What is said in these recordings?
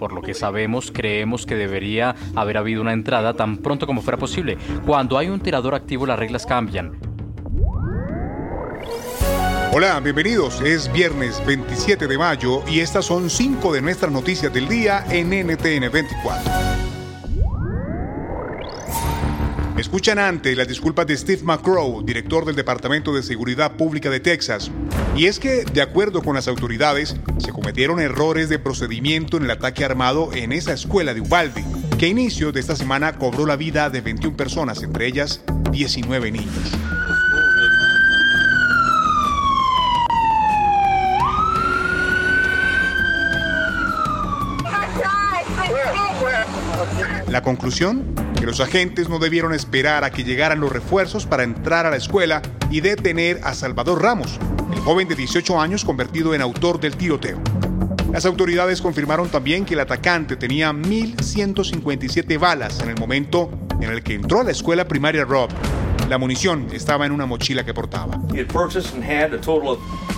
Por lo que sabemos, creemos que debería haber habido una entrada tan pronto como fuera posible. Cuando hay un tirador activo, las reglas cambian. Hola, bienvenidos. Es viernes 27 de mayo y estas son cinco de nuestras noticias del día en NTN 24. Escuchan antes las disculpas de Steve McCrow, director del Departamento de Seguridad Pública de Texas. Y es que, de acuerdo con las autoridades, se cometieron errores de procedimiento en el ataque armado en esa escuela de Uvalde, que a inicio de esta semana cobró la vida de 21 personas, entre ellas 19 niños. La conclusión, que los agentes no debieron esperar a que llegaran los refuerzos para entrar a la escuela y detener a Salvador Ramos, el joven de 18 años convertido en autor del tiroteo. Las autoridades confirmaron también que el atacante tenía 1.157 balas en el momento en el que entró a la escuela primaria Rob la munición estaba en una mochila que portaba.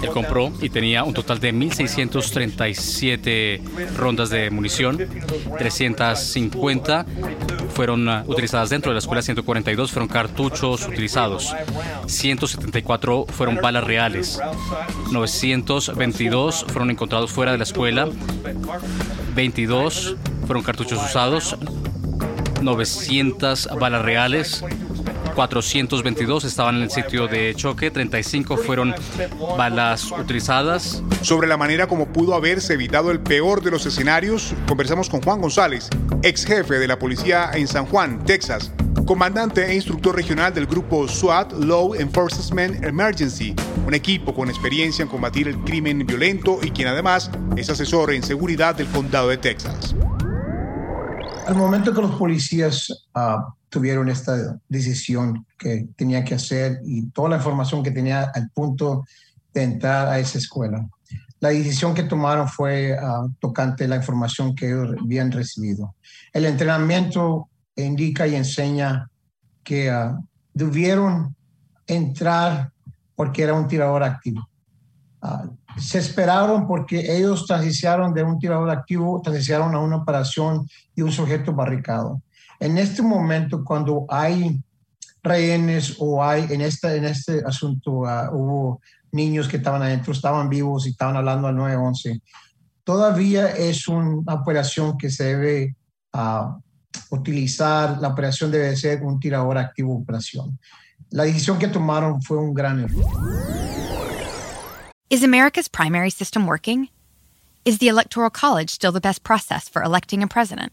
Él compró y tenía un total de 1.637 rondas de munición, 350 fueron uh, utilizadas dentro de la escuela, 142 fueron cartuchos utilizados, 174 fueron balas reales, 922 fueron encontrados fuera de la escuela, 22 fueron cartuchos usados, 900 balas reales, 422 estaban en el sitio de choque, 35 fueron balas utilizadas. Sobre la manera como pudo haberse evitado el peor de los escenarios, conversamos con Juan González, ex jefe de la policía en San Juan, Texas, comandante e instructor regional del grupo SWAT, Law Enforcement Emergency, un equipo con experiencia en combatir el crimen violento y quien además es asesor en seguridad del condado de Texas. Al momento que los policías uh, tuvieron esta decisión que tenía que hacer y toda la información que tenía al punto de entrar a esa escuela. La decisión que tomaron fue uh, tocante la información que ellos habían recibido. El entrenamiento indica y enseña que uh, debieron entrar porque era un tirador activo. Uh, se esperaron porque ellos transicionaron de un tirador activo, transicionaron a una operación de un sujeto barricado. En este momento, cuando hay rehenes o hay en este, en este asunto, uh, hubo niños que estaban adentro, estaban vivos y estaban hablando al 911, todavía es una operación que se debe uh, utilizar, la operación debe ser un tirador activo operación. La decisión que tomaron fue un gran error. Is America's primary system working? Is the Electoral College still the best process for electing a president?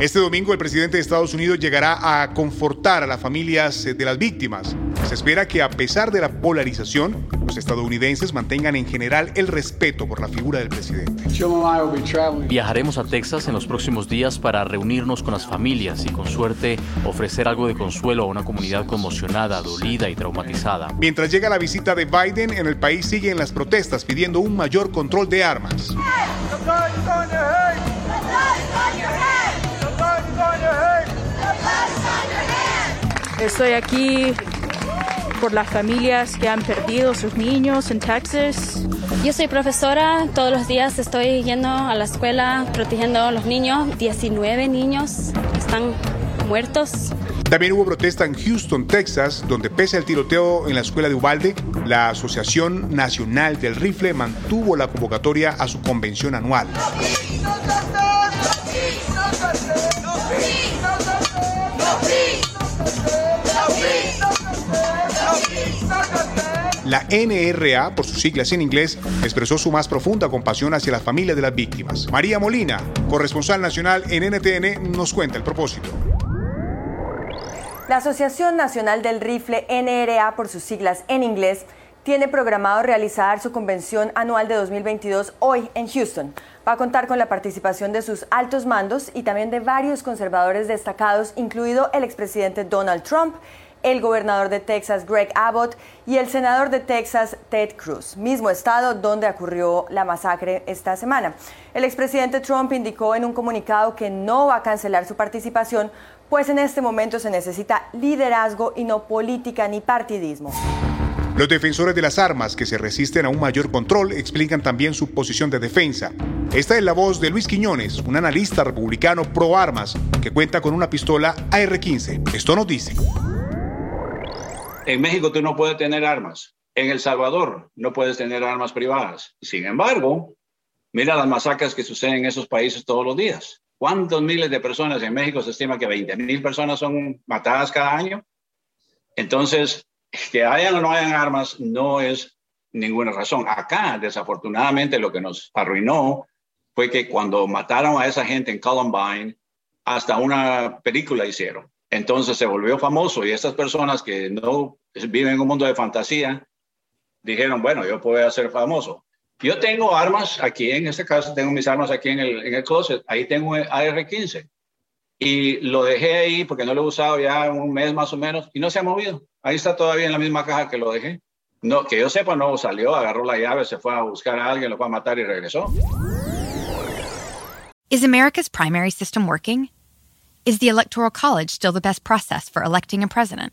Este domingo el presidente de Estados Unidos llegará a confortar a las familias de las víctimas. Se espera que a pesar de la polarización, los estadounidenses mantengan en general el respeto por la figura del presidente. Viajaremos a Texas en los próximos días para reunirnos con las familias y con suerte ofrecer algo de consuelo a una comunidad conmocionada, dolida y traumatizada. Mientras llega la visita de Biden, en el país siguen las protestas pidiendo un mayor control de armas. Estoy aquí por las familias que han perdido sus niños en Texas. Yo soy profesora, todos los días estoy yendo a la escuela protegiendo a los niños. 19 niños están muertos. También hubo protesta en Houston, Texas, donde pese al tiroteo en la escuela de Ubalde, la Asociación Nacional del Rifle mantuvo la convocatoria a su convención anual. La NRA, por sus siglas en inglés, expresó su más profunda compasión hacia la familia de las víctimas. María Molina, corresponsal nacional en NTN, nos cuenta el propósito. La Asociación Nacional del Rifle, NRA, por sus siglas en inglés, tiene programado realizar su convención anual de 2022 hoy en Houston. Va a contar con la participación de sus altos mandos y también de varios conservadores destacados, incluido el expresidente Donald Trump, el gobernador de Texas Greg Abbott y el senador de Texas Ted Cruz, mismo estado donde ocurrió la masacre esta semana. El expresidente Trump indicó en un comunicado que no va a cancelar su participación, pues en este momento se necesita liderazgo y no política ni partidismo. Los defensores de las armas que se resisten a un mayor control explican también su posición de defensa. Esta es la voz de Luis Quiñones, un analista republicano pro armas que cuenta con una pistola AR-15. Esto nos dice. En México tú no puedes tener armas. En El Salvador no puedes tener armas privadas. Sin embargo, mira las masacres que suceden en esos países todos los días. ¿Cuántos miles de personas en México se estima que 20 mil personas son matadas cada año? Entonces, que hayan o no hayan armas no es ninguna razón. Acá, desafortunadamente, lo que nos arruinó fue que cuando mataron a esa gente en Columbine, hasta una película hicieron. Entonces se volvió famoso y estas personas que no viven en un mundo de fantasía dijeron, bueno, yo puedo ser famoso. Yo tengo armas aquí, en este caso tengo mis armas aquí en el, en el closet, ahí tengo el AR-15 y lo dejé ahí porque no lo he usado ya un mes más o menos y no se ha movido. Ahí está todavía en la misma caja que lo dejé. No, que yo sepa, no salió, agarró la llave, se fue a buscar a alguien, lo fue a matar y regresó. Is America's primary system working? Is the Electoral College still the best process for electing a president?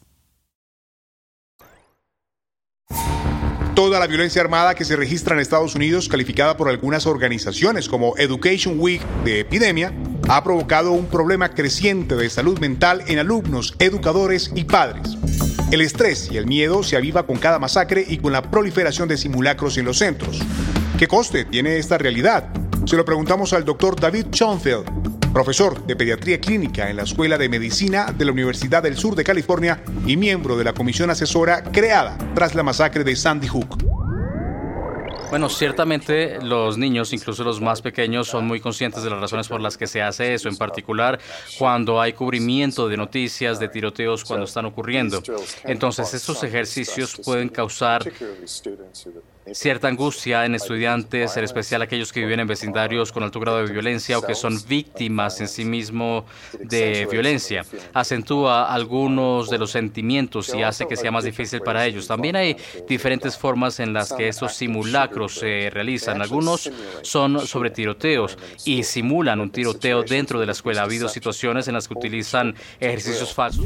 Toda la violencia armada que se registra en Estados Unidos, calificada por algunas organizaciones como Education Week de epidemia, ha provocado un problema creciente de salud mental en alumnos, educadores y padres. El estrés y el miedo se aviva con cada masacre y con la proliferación de simulacros en los centros. ¿Qué coste tiene esta realidad? Se lo preguntamos al doctor David Schoenfeld, profesor de pediatría clínica en la Escuela de Medicina de la Universidad del Sur de California y miembro de la comisión asesora creada tras la masacre de Sandy Hook. Bueno, ciertamente los niños, incluso los más pequeños, son muy conscientes de las razones por las que se hace eso, en particular cuando hay cubrimiento de noticias, de tiroteos cuando están ocurriendo. Entonces, estos ejercicios pueden causar cierta angustia en estudiantes, en especial aquellos que viven en vecindarios con alto grado de violencia o que son víctimas en sí mismo de violencia. Acentúa algunos de los sentimientos y hace que sea más difícil para ellos. También hay diferentes formas en las que estos simulacros se realizan. Algunos son sobre tiroteos y simulan un tiroteo dentro de la escuela. Ha habido situaciones en las que utilizan ejercicios falsos.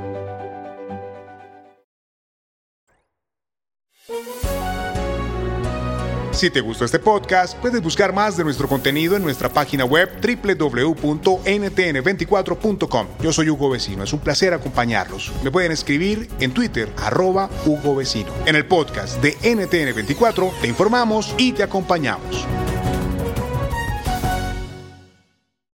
Si te gustó este podcast, puedes buscar más de nuestro contenido en nuestra página web www.ntn24.com. Yo soy Hugo Vecino, es un placer acompañarlos. Me pueden escribir en Twitter, arroba Hugo Vecino. En el podcast de NTN24 te informamos y te acompañamos.